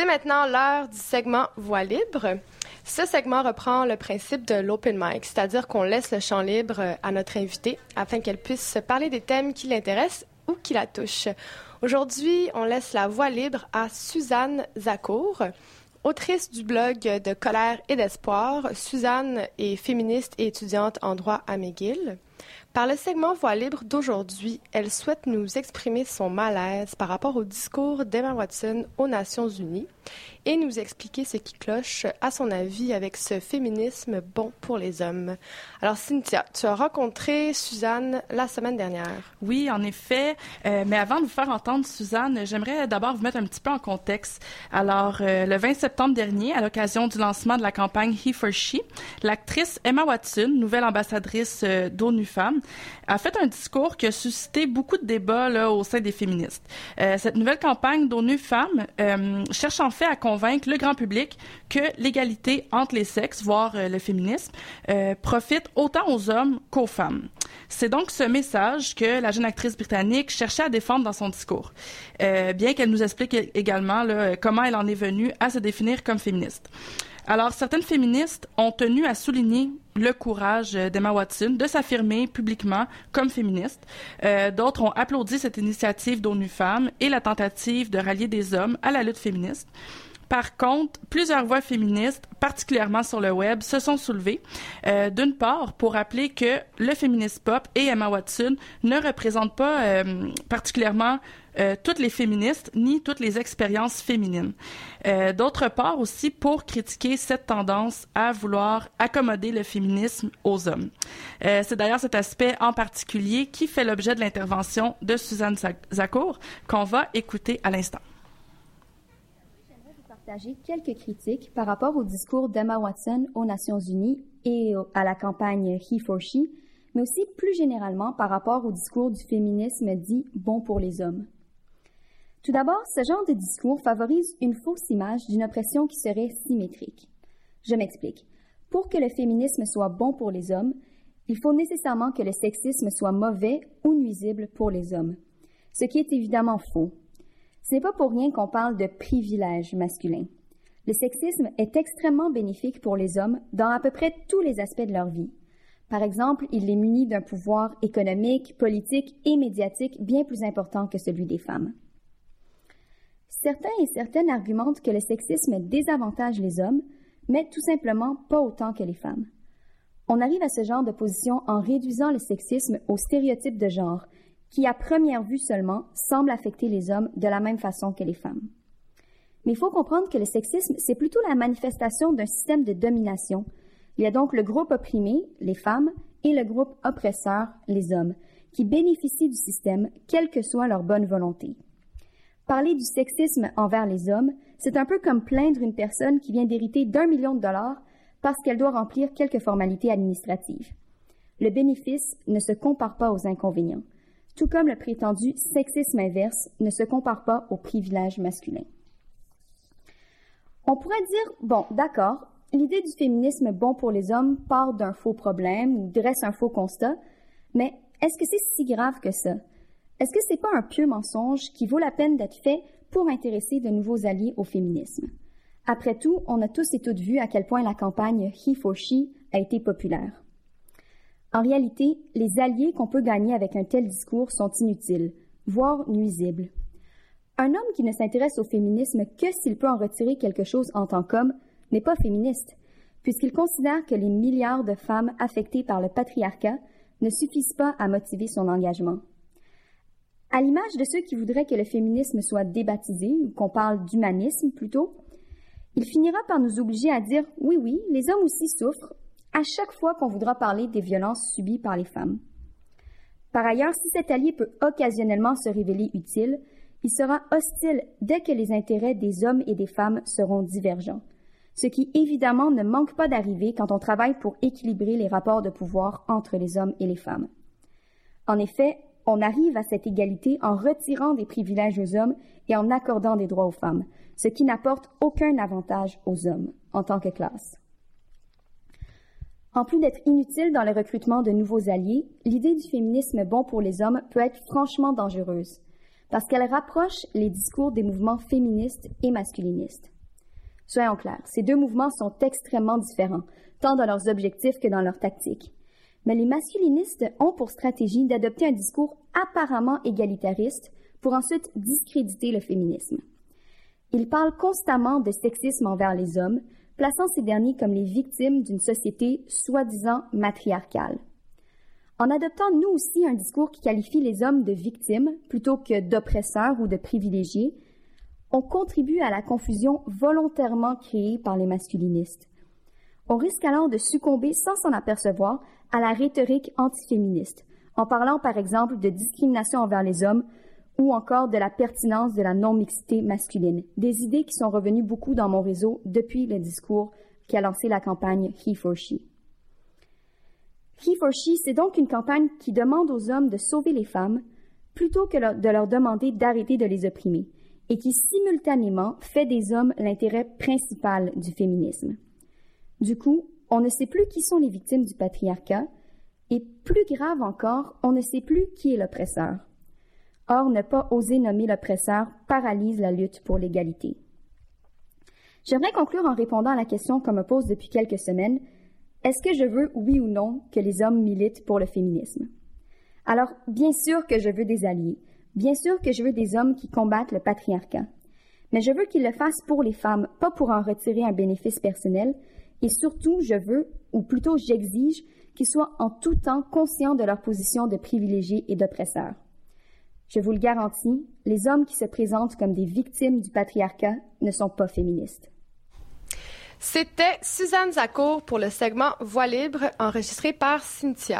C'est maintenant l'heure du segment Voix libre. Ce segment reprend le principe de l'open mic, c'est-à-dire qu'on laisse le champ libre à notre invité afin qu'elle puisse parler des thèmes qui l'intéressent ou qui la touchent. Aujourd'hui, on laisse la voix libre à Suzanne Zacour. Autrice du blog de Colère et d'Espoir, Suzanne est féministe et étudiante en droit à McGill. Par le segment Voix libre d'aujourd'hui, elle souhaite nous exprimer son malaise par rapport au discours d'Emma Watson aux Nations Unies et nous expliquer ce qui cloche, à son avis, avec ce féminisme bon pour les hommes. Alors, Cynthia, tu as rencontré Suzanne la semaine dernière. Oui, en effet. Euh, mais avant de vous faire entendre Suzanne, j'aimerais d'abord vous mettre un petit peu en contexte. Alors, euh, le 20 septembre dernier, à l'occasion du lancement de la campagne He for She, l'actrice Emma Watson, nouvelle ambassadrice euh, d'ONU Femmes, a fait un discours qui a suscité beaucoup de débats au sein des féministes. cette nouvelle campagne d'ONU Femmes cherche en fait à convaincre le grand public que l'égalité entre les sexes, voire euh, le féminisme, euh, profite autant aux hommes qu'aux femmes. C'est donc ce message que la jeune actrice britannique cherchait à défendre dans son discours, euh, bien qu'elle nous explique également comment elle en est venue à se définir comme féministe. Alors, certaines féministes ont tenu à souligner le courage d'Emma Watson de s'affirmer publiquement comme féministe. Euh, D'autres ont applaudi cette initiative d'ONU Femmes et la tentative de rallier des hommes à la lutte féministe. Par contre, plusieurs voix féministes, particulièrement sur le web, se sont soulevées. Euh, D'une part, pour rappeler que le féministe pop et Emma Watson ne représentent pas euh, particulièrement euh, toutes les féministes ni toutes les expériences féminines. Euh, D'autre part aussi pour critiquer cette tendance à vouloir accommoder le féminisme aux hommes. Euh, C'est d'ailleurs cet aspect en particulier qui fait l'objet de l'intervention de Suzanne Zacour qu'on va écouter à l'instant quelques critiques par rapport au discours d'Emma Watson aux Nations Unies et à la campagne He for She, mais aussi plus généralement par rapport au discours du féminisme dit bon pour les hommes. Tout d'abord, ce genre de discours favorise une fausse image d'une oppression qui serait symétrique. Je m'explique. Pour que le féminisme soit bon pour les hommes, il faut nécessairement que le sexisme soit mauvais ou nuisible pour les hommes, ce qui est évidemment faux. Ce n'est pas pour rien qu'on parle de privilège masculin. Le sexisme est extrêmement bénéfique pour les hommes dans à peu près tous les aspects de leur vie. Par exemple, il les munit d'un pouvoir économique, politique et médiatique bien plus important que celui des femmes. Certains et certaines argumentent que le sexisme désavantage les hommes, mais tout simplement pas autant que les femmes. On arrive à ce genre de position en réduisant le sexisme aux stéréotypes de genre, qui, à première vue seulement, semble affecter les hommes de la même façon que les femmes. Mais il faut comprendre que le sexisme, c'est plutôt la manifestation d'un système de domination. Il y a donc le groupe opprimé, les femmes, et le groupe oppresseur, les hommes, qui bénéficient du système, quelle que soit leur bonne volonté. Parler du sexisme envers les hommes, c'est un peu comme plaindre une personne qui vient d'hériter d'un million de dollars parce qu'elle doit remplir quelques formalités administratives. Le bénéfice ne se compare pas aux inconvénients tout comme le prétendu sexisme inverse ne se compare pas au privilège masculin. On pourrait dire, bon, d'accord, l'idée du féminisme bon pour les hommes part d'un faux problème ou dresse un faux constat, mais est-ce que c'est si grave que ça? Est-ce que c'est pas un pieux mensonge qui vaut la peine d'être fait pour intéresser de nouveaux alliés au féminisme? Après tout, on a tous et toutes vu à quel point la campagne He for She a été populaire. En réalité, les alliés qu'on peut gagner avec un tel discours sont inutiles, voire nuisibles. Un homme qui ne s'intéresse au féminisme que s'il peut en retirer quelque chose en tant qu'homme n'est pas féministe, puisqu'il considère que les milliards de femmes affectées par le patriarcat ne suffisent pas à motiver son engagement. À l'image de ceux qui voudraient que le féminisme soit débaptisé, ou qu'on parle d'humanisme plutôt, il finira par nous obliger à dire oui, oui, les hommes aussi souffrent, à chaque fois qu'on voudra parler des violences subies par les femmes. Par ailleurs, si cet allié peut occasionnellement se révéler utile, il sera hostile dès que les intérêts des hommes et des femmes seront divergents, ce qui évidemment ne manque pas d'arriver quand on travaille pour équilibrer les rapports de pouvoir entre les hommes et les femmes. En effet, on arrive à cette égalité en retirant des privilèges aux hommes et en accordant des droits aux femmes, ce qui n'apporte aucun avantage aux hommes en tant que classe. En plus d'être inutile dans le recrutement de nouveaux alliés, l'idée du féminisme bon pour les hommes peut être franchement dangereuse. parce qu'elle rapproche les discours des mouvements féministes et masculinistes. Soyons clairs, ces deux mouvements sont extrêmement différents, tant dans leurs objectifs que dans leurs tactiques. Mais les masculinistes ont pour stratégie d'adopter un discours apparemment égalitariste pour ensuite discréditer le féminisme. Ils parlent constamment de sexisme envers les hommes, plaçant ces derniers comme les victimes d'une société soi-disant matriarcale. En adoptant nous aussi un discours qui qualifie les hommes de victimes plutôt que d'oppresseurs ou de privilégiés, on contribue à la confusion volontairement créée par les masculinistes. On risque alors de succomber sans s'en apercevoir à la rhétorique antiféministe, en parlant par exemple de discrimination envers les hommes ou encore de la pertinence de la non-mixité masculine, des idées qui sont revenues beaucoup dans mon réseau depuis le discours qui a lancé la campagne He for She. He for She, c'est donc une campagne qui demande aux hommes de sauver les femmes plutôt que de leur demander d'arrêter de les opprimer et qui simultanément fait des hommes l'intérêt principal du féminisme. Du coup, on ne sait plus qui sont les victimes du patriarcat et plus grave encore, on ne sait plus qui est l'oppresseur. Or, ne pas oser nommer l'oppresseur paralyse la lutte pour l'égalité. J'aimerais conclure en répondant à la question qu'on me pose depuis quelques semaines. Est-ce que je veux, oui ou non, que les hommes militent pour le féminisme? Alors, bien sûr que je veux des alliés. Bien sûr que je veux des hommes qui combattent le patriarcat. Mais je veux qu'ils le fassent pour les femmes, pas pour en retirer un bénéfice personnel. Et surtout, je veux, ou plutôt j'exige, qu'ils soient en tout temps conscients de leur position de privilégiés et d'oppresseurs. Je vous le garantis, les hommes qui se présentent comme des victimes du patriarcat ne sont pas féministes. C'était Suzanne Zacour pour le segment Voix libre enregistré par Cynthia.